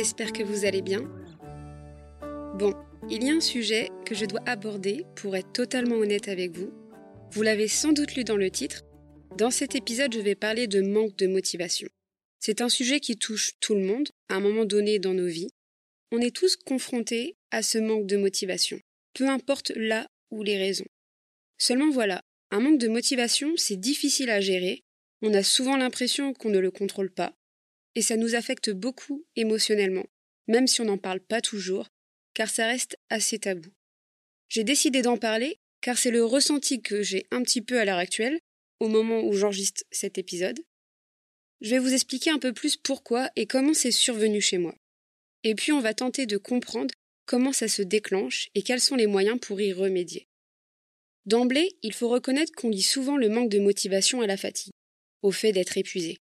j'espère que vous allez bien. Bon, il y a un sujet que je dois aborder pour être totalement honnête avec vous. Vous l'avez sans doute lu dans le titre. Dans cet épisode, je vais parler de manque de motivation. C'est un sujet qui touche tout le monde à un moment donné dans nos vies. On est tous confrontés à ce manque de motivation, peu importe là où les raisons. Seulement voilà, un manque de motivation, c'est difficile à gérer, on a souvent l'impression qu'on ne le contrôle pas, et ça nous affecte beaucoup émotionnellement, même si on n'en parle pas toujours, car ça reste assez tabou. J'ai décidé d'en parler car c'est le ressenti que j'ai un petit peu à l'heure actuelle, au moment où j'enregistre cet épisode. Je vais vous expliquer un peu plus pourquoi et comment c'est survenu chez moi. Et puis on va tenter de comprendre comment ça se déclenche et quels sont les moyens pour y remédier. D'emblée, il faut reconnaître qu'on lit souvent le manque de motivation à la fatigue, au fait d'être épuisé.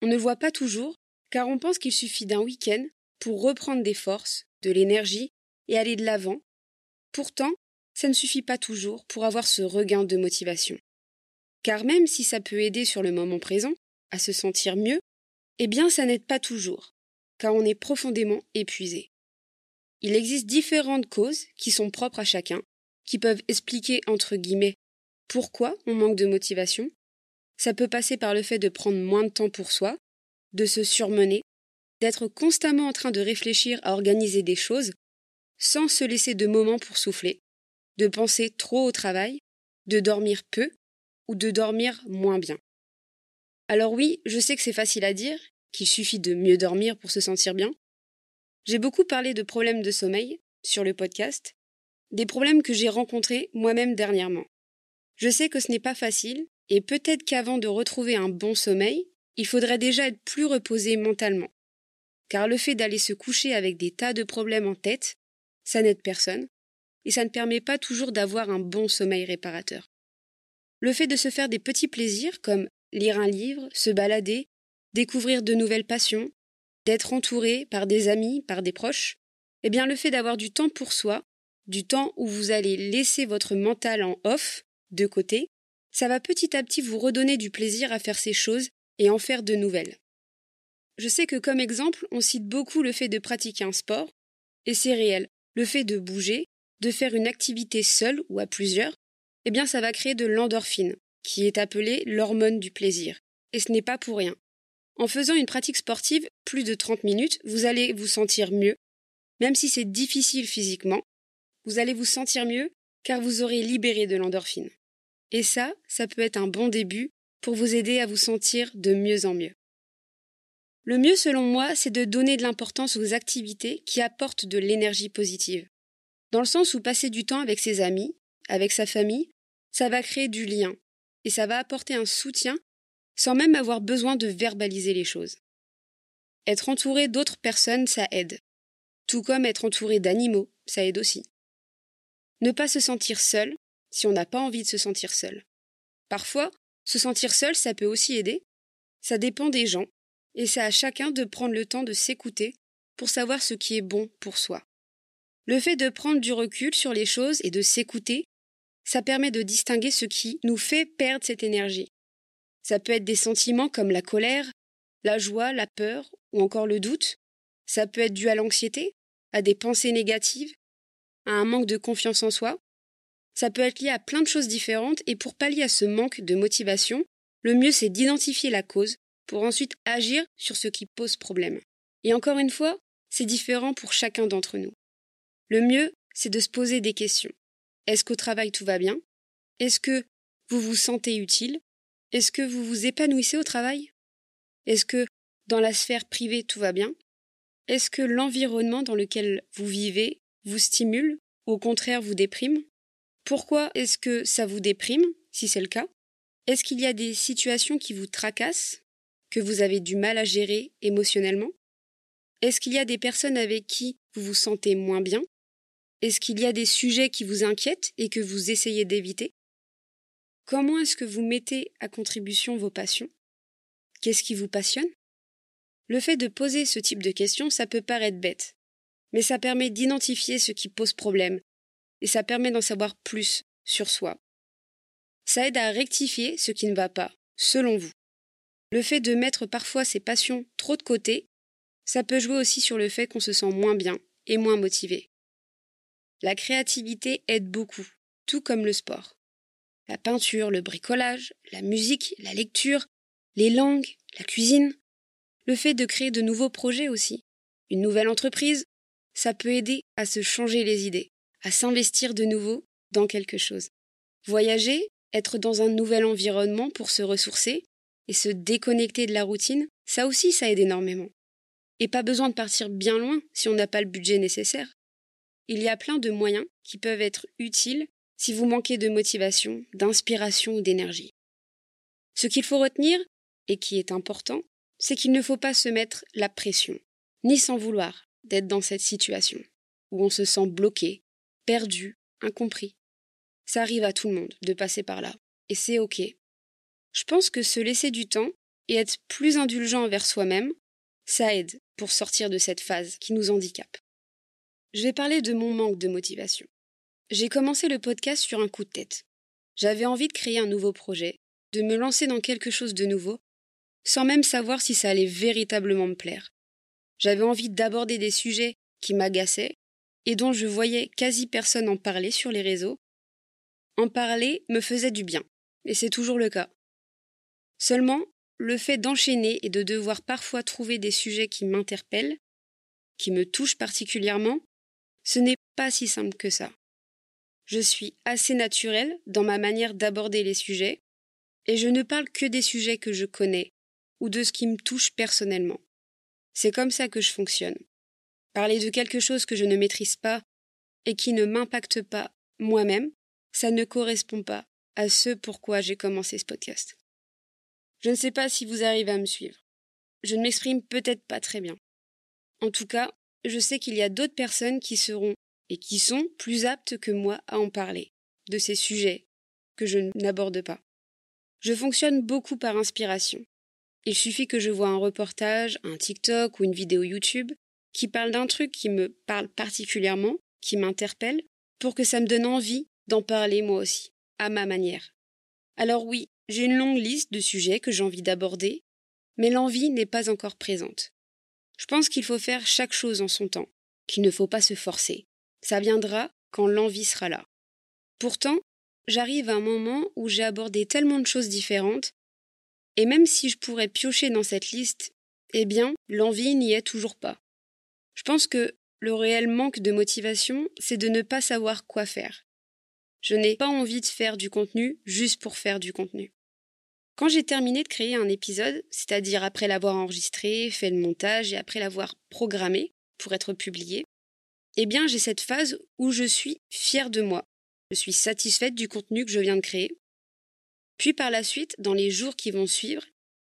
On ne voit pas toujours, car on pense qu'il suffit d'un week-end pour reprendre des forces, de l'énergie et aller de l'avant. Pourtant, ça ne suffit pas toujours pour avoir ce regain de motivation. Car même si ça peut aider sur le moment présent, à se sentir mieux, eh bien ça n'aide pas toujours, car on est profondément épuisé. Il existe différentes causes qui sont propres à chacun, qui peuvent expliquer entre guillemets pourquoi on manque de motivation. Ça peut passer par le fait de prendre moins de temps pour soi, de se surmener, d'être constamment en train de réfléchir à organiser des choses sans se laisser de moments pour souffler, de penser trop au travail, de dormir peu ou de dormir moins bien. Alors oui, je sais que c'est facile à dire, qu'il suffit de mieux dormir pour se sentir bien. J'ai beaucoup parlé de problèmes de sommeil sur le podcast, des problèmes que j'ai rencontrés moi-même dernièrement. Je sais que ce n'est pas facile, et peut-être qu'avant de retrouver un bon sommeil, il faudrait déjà être plus reposé mentalement. Car le fait d'aller se coucher avec des tas de problèmes en tête, ça n'aide personne, et ça ne permet pas toujours d'avoir un bon sommeil réparateur. Le fait de se faire des petits plaisirs comme lire un livre, se balader, découvrir de nouvelles passions, d'être entouré par des amis, par des proches, eh bien le fait d'avoir du temps pour soi, du temps où vous allez laisser votre mental en off, de côté, ça va petit à petit vous redonner du plaisir à faire ces choses et en faire de nouvelles. Je sais que comme exemple, on cite beaucoup le fait de pratiquer un sport, et c'est réel, le fait de bouger, de faire une activité seule ou à plusieurs, eh bien ça va créer de l'endorphine, qui est appelée l'hormone du plaisir. Et ce n'est pas pour rien. En faisant une pratique sportive plus de 30 minutes, vous allez vous sentir mieux, même si c'est difficile physiquement, vous allez vous sentir mieux car vous aurez libéré de l'endorphine. Et ça, ça peut être un bon début pour vous aider à vous sentir de mieux en mieux. Le mieux selon moi, c'est de donner de l'importance aux activités qui apportent de l'énergie positive. Dans le sens où passer du temps avec ses amis, avec sa famille, ça va créer du lien, et ça va apporter un soutien sans même avoir besoin de verbaliser les choses. Être entouré d'autres personnes, ça aide. Tout comme être entouré d'animaux, ça aide aussi. Ne pas se sentir seul si on n'a pas envie de se sentir seul. Parfois, se sentir seul, ça peut aussi aider. Ça dépend des gens, et c'est à chacun de prendre le temps de s'écouter pour savoir ce qui est bon pour soi. Le fait de prendre du recul sur les choses et de s'écouter, ça permet de distinguer ce qui nous fait perdre cette énergie. Ça peut être des sentiments comme la colère, la joie, la peur ou encore le doute. Ça peut être dû à l'anxiété, à des pensées négatives, à un manque de confiance en soi, ça peut être lié à plein de choses différentes et pour pallier à ce manque de motivation, le mieux c'est d'identifier la cause pour ensuite agir sur ce qui pose problème. Et encore une fois, c'est différent pour chacun d'entre nous. Le mieux, c'est de se poser des questions. Est-ce qu'au travail tout va bien? Est-ce que vous vous sentez utile? Est-ce que vous vous épanouissez au travail? Est-ce que dans la sphère privée tout va bien? Est-ce que l'environnement dans lequel vous vivez vous stimule ou au contraire vous déprime? Pourquoi est-ce que ça vous déprime, si c'est le cas? Est-ce qu'il y a des situations qui vous tracassent, que vous avez du mal à gérer émotionnellement? Est-ce qu'il y a des personnes avec qui vous vous sentez moins bien? Est-ce qu'il y a des sujets qui vous inquiètent et que vous essayez d'éviter? Comment est-ce que vous mettez à contribution vos passions? Qu'est-ce qui vous passionne? Le fait de poser ce type de questions, ça peut paraître bête, mais ça permet d'identifier ce qui pose problème et ça permet d'en savoir plus sur soi. Ça aide à rectifier ce qui ne va pas, selon vous. Le fait de mettre parfois ses passions trop de côté, ça peut jouer aussi sur le fait qu'on se sent moins bien et moins motivé. La créativité aide beaucoup, tout comme le sport. La peinture, le bricolage, la musique, la lecture, les langues, la cuisine, le fait de créer de nouveaux projets aussi. Une nouvelle entreprise, ça peut aider à se changer les idées, à s'investir de nouveau dans quelque chose. Voyager, être dans un nouvel environnement pour se ressourcer et se déconnecter de la routine, ça aussi ça aide énormément. Et pas besoin de partir bien loin si on n'a pas le budget nécessaire. Il y a plein de moyens qui peuvent être utiles si vous manquez de motivation, d'inspiration ou d'énergie. Ce qu'il faut retenir, et qui est important, c'est qu'il ne faut pas se mettre la pression, ni s'en vouloir d'être dans cette situation, où on se sent bloqué, perdu, incompris. Ça arrive à tout le monde de passer par là, et c'est ok. Je pense que se laisser du temps et être plus indulgent envers soi-même, ça aide pour sortir de cette phase qui nous handicape. Je vais parler de mon manque de motivation. J'ai commencé le podcast sur un coup de tête. J'avais envie de créer un nouveau projet, de me lancer dans quelque chose de nouveau, sans même savoir si ça allait véritablement me plaire. J'avais envie d'aborder des sujets qui m'agaçaient et dont je voyais quasi personne en parler sur les réseaux. En parler me faisait du bien, et c'est toujours le cas. Seulement, le fait d'enchaîner et de devoir parfois trouver des sujets qui m'interpellent, qui me touchent particulièrement, ce n'est pas si simple que ça. Je suis assez naturelle dans ma manière d'aborder les sujets, et je ne parle que des sujets que je connais ou de ce qui me touche personnellement. C'est comme ça que je fonctionne. Parler de quelque chose que je ne maîtrise pas et qui ne m'impacte pas moi-même, ça ne correspond pas à ce pourquoi j'ai commencé ce podcast. Je ne sais pas si vous arrivez à me suivre. Je ne m'exprime peut-être pas très bien. En tout cas, je sais qu'il y a d'autres personnes qui seront et qui sont plus aptes que moi à en parler, de ces sujets que je n'aborde pas. Je fonctionne beaucoup par inspiration. Il suffit que je vois un reportage, un TikTok ou une vidéo YouTube qui parle d'un truc qui me parle particulièrement, qui m'interpelle, pour que ça me donne envie d'en parler moi aussi, à ma manière. Alors oui, j'ai une longue liste de sujets que j'ai envie d'aborder, mais l'envie n'est pas encore présente. Je pense qu'il faut faire chaque chose en son temps, qu'il ne faut pas se forcer. Ça viendra quand l'envie sera là. Pourtant, j'arrive à un moment où j'ai abordé tellement de choses différentes, et même si je pourrais piocher dans cette liste, eh bien, l'envie n'y est toujours pas. Je pense que le réel manque de motivation, c'est de ne pas savoir quoi faire. Je n'ai pas envie de faire du contenu juste pour faire du contenu. Quand j'ai terminé de créer un épisode, c'est-à-dire après l'avoir enregistré, fait le montage et après l'avoir programmé pour être publié, eh bien j'ai cette phase où je suis fière de moi. Je suis satisfaite du contenu que je viens de créer. Puis par la suite, dans les jours qui vont suivre,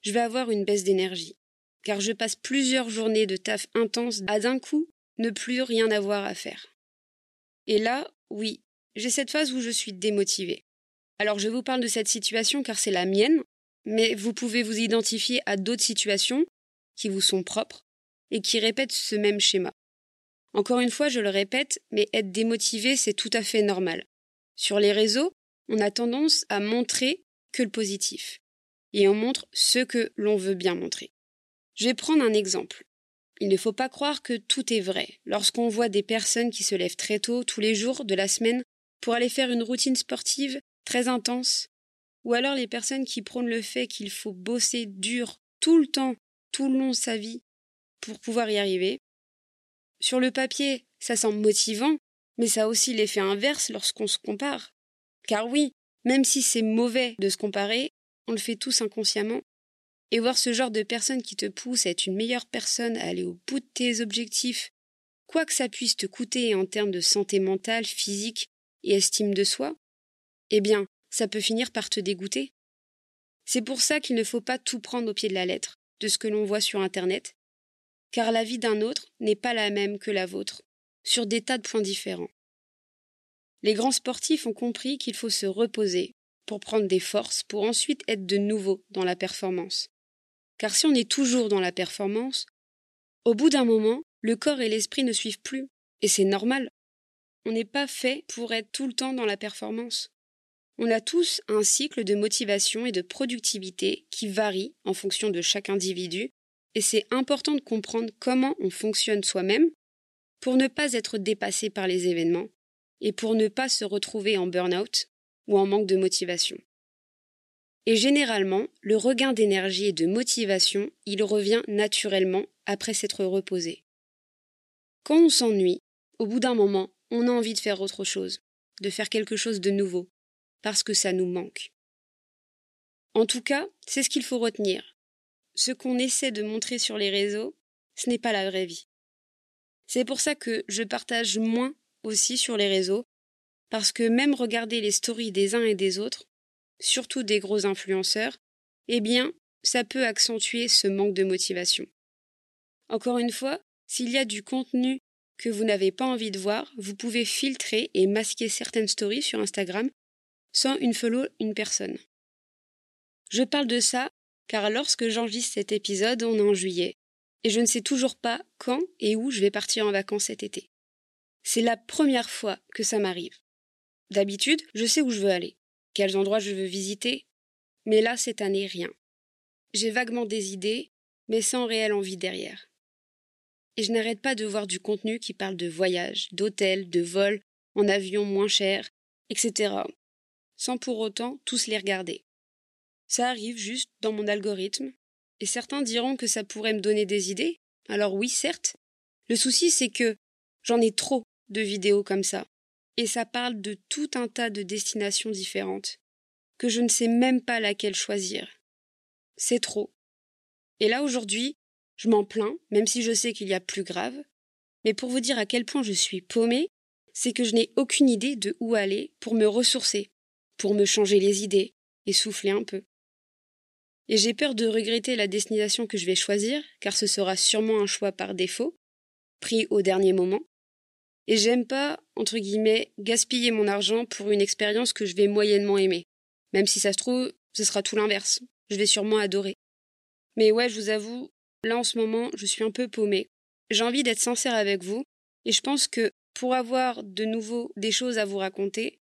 je vais avoir une baisse d'énergie. Car je passe plusieurs journées de taf intense à d'un coup ne plus rien avoir à faire. Et là, oui, j'ai cette phase où je suis démotivée. Alors je vous parle de cette situation car c'est la mienne, mais vous pouvez vous identifier à d'autres situations qui vous sont propres et qui répètent ce même schéma. Encore une fois, je le répète, mais être démotivé, c'est tout à fait normal. Sur les réseaux, on a tendance à montrer que le positif. Et on montre ce que l'on veut bien montrer. Je vais prendre un exemple. Il ne faut pas croire que tout est vrai lorsqu'on voit des personnes qui se lèvent très tôt tous les jours de la semaine pour aller faire une routine sportive très intense, ou alors les personnes qui prônent le fait qu'il faut bosser dur tout le temps, tout le long de sa vie, pour pouvoir y arriver. Sur le papier, ça semble motivant, mais ça a aussi l'effet inverse lorsqu'on se compare. Car oui, même si c'est mauvais de se comparer, on le fait tous inconsciemment. Et voir ce genre de personnes qui te poussent à être une meilleure personne, à aller au bout de tes objectifs, quoi que ça puisse te coûter en termes de santé mentale, physique et estime de soi, eh bien, ça peut finir par te dégoûter. C'est pour ça qu'il ne faut pas tout prendre au pied de la lettre, de ce que l'on voit sur Internet, car la vie d'un autre n'est pas la même que la vôtre, sur des tas de points différents. Les grands sportifs ont compris qu'il faut se reposer pour prendre des forces, pour ensuite être de nouveau dans la performance. Car si on est toujours dans la performance, au bout d'un moment, le corps et l'esprit ne suivent plus, et c'est normal. On n'est pas fait pour être tout le temps dans la performance. On a tous un cycle de motivation et de productivité qui varie en fonction de chaque individu et c'est important de comprendre comment on fonctionne soi-même pour ne pas être dépassé par les événements et pour ne pas se retrouver en burn-out ou en manque de motivation. Et généralement, le regain d'énergie et de motivation, il revient naturellement après s'être reposé. Quand on s'ennuie, au bout d'un moment, on a envie de faire autre chose, de faire quelque chose de nouveau, parce que ça nous manque. En tout cas, c'est ce qu'il faut retenir. Ce qu'on essaie de montrer sur les réseaux, ce n'est pas la vraie vie. C'est pour ça que je partage moins aussi sur les réseaux, parce que même regarder les stories des uns et des autres, surtout des gros influenceurs, eh bien, ça peut accentuer ce manque de motivation. Encore une fois, s'il y a du contenu que vous n'avez pas envie de voir, vous pouvez filtrer et masquer certaines stories sur Instagram sans une follow une personne. Je parle de ça car lorsque j'enregistre cet épisode, on est en juillet, et je ne sais toujours pas quand et où je vais partir en vacances cet été. C'est la première fois que ça m'arrive. D'habitude, je sais où je veux aller quels endroits je veux visiter. Mais là, cette année, rien. J'ai vaguement des idées, mais sans réelle envie derrière. Et je n'arrête pas de voir du contenu qui parle de voyages, d'hôtels, de vols, en avion moins cher, etc. Sans pour autant tous les regarder. Ça arrive juste dans mon algorithme, et certains diront que ça pourrait me donner des idées. Alors oui, certes. Le souci, c'est que j'en ai trop de vidéos comme ça et ça parle de tout un tas de destinations différentes, que je ne sais même pas laquelle choisir. C'est trop. Et là aujourd'hui, je m'en plains, même si je sais qu'il y a plus grave, mais pour vous dire à quel point je suis paumée, c'est que je n'ai aucune idée de où aller pour me ressourcer, pour me changer les idées et souffler un peu. Et j'ai peur de regretter la destination que je vais choisir, car ce sera sûrement un choix par défaut, pris au dernier moment, et j'aime pas, entre guillemets, gaspiller mon argent pour une expérience que je vais moyennement aimer. Même si ça se trouve, ce sera tout l'inverse. Je vais sûrement adorer. Mais ouais, je vous avoue, là en ce moment, je suis un peu paumée. J'ai envie d'être sincère avec vous, et je pense que pour avoir de nouveau des choses à vous raconter,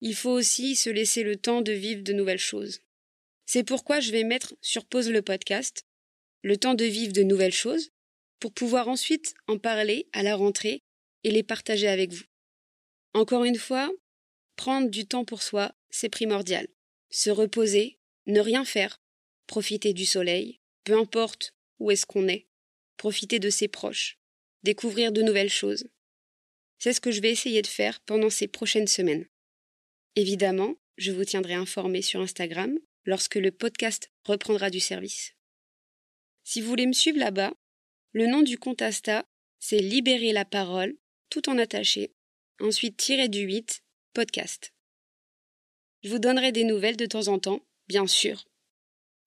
il faut aussi se laisser le temps de vivre de nouvelles choses. C'est pourquoi je vais mettre sur pause le podcast, le temps de vivre de nouvelles choses, pour pouvoir ensuite en parler à la rentrée et les partager avec vous. Encore une fois, prendre du temps pour soi, c'est primordial. Se reposer, ne rien faire, profiter du soleil, peu importe où est-ce qu'on est, profiter de ses proches, découvrir de nouvelles choses. C'est ce que je vais essayer de faire pendant ces prochaines semaines. Évidemment, je vous tiendrai informé sur Instagram lorsque le podcast reprendra du service. Si vous voulez me suivre là-bas, le nom du compte Asta, c'est Libérer la parole tout en attaché, ensuite tiré du 8, podcast. Je vous donnerai des nouvelles de temps en temps, bien sûr.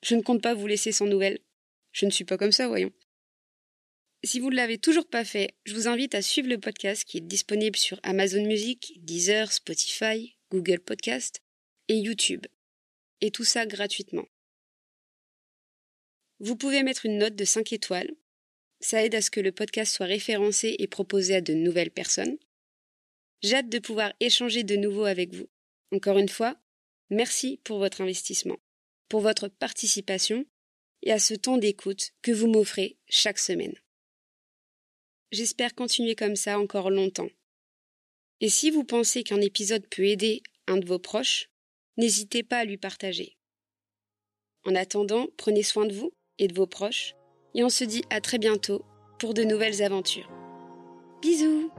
Je ne compte pas vous laisser sans nouvelles. Je ne suis pas comme ça, voyons. Si vous ne l'avez toujours pas fait, je vous invite à suivre le podcast qui est disponible sur Amazon Music, Deezer, Spotify, Google Podcast et YouTube. Et tout ça gratuitement. Vous pouvez mettre une note de 5 étoiles ça aide à ce que le podcast soit référencé et proposé à de nouvelles personnes. J'ai hâte de pouvoir échanger de nouveau avec vous. Encore une fois, merci pour votre investissement, pour votre participation et à ce temps d'écoute que vous m'offrez chaque semaine. J'espère continuer comme ça encore longtemps. Et si vous pensez qu'un épisode peut aider un de vos proches, n'hésitez pas à lui partager. En attendant, prenez soin de vous et de vos proches et on se dit à très bientôt pour de nouvelles aventures. Bisous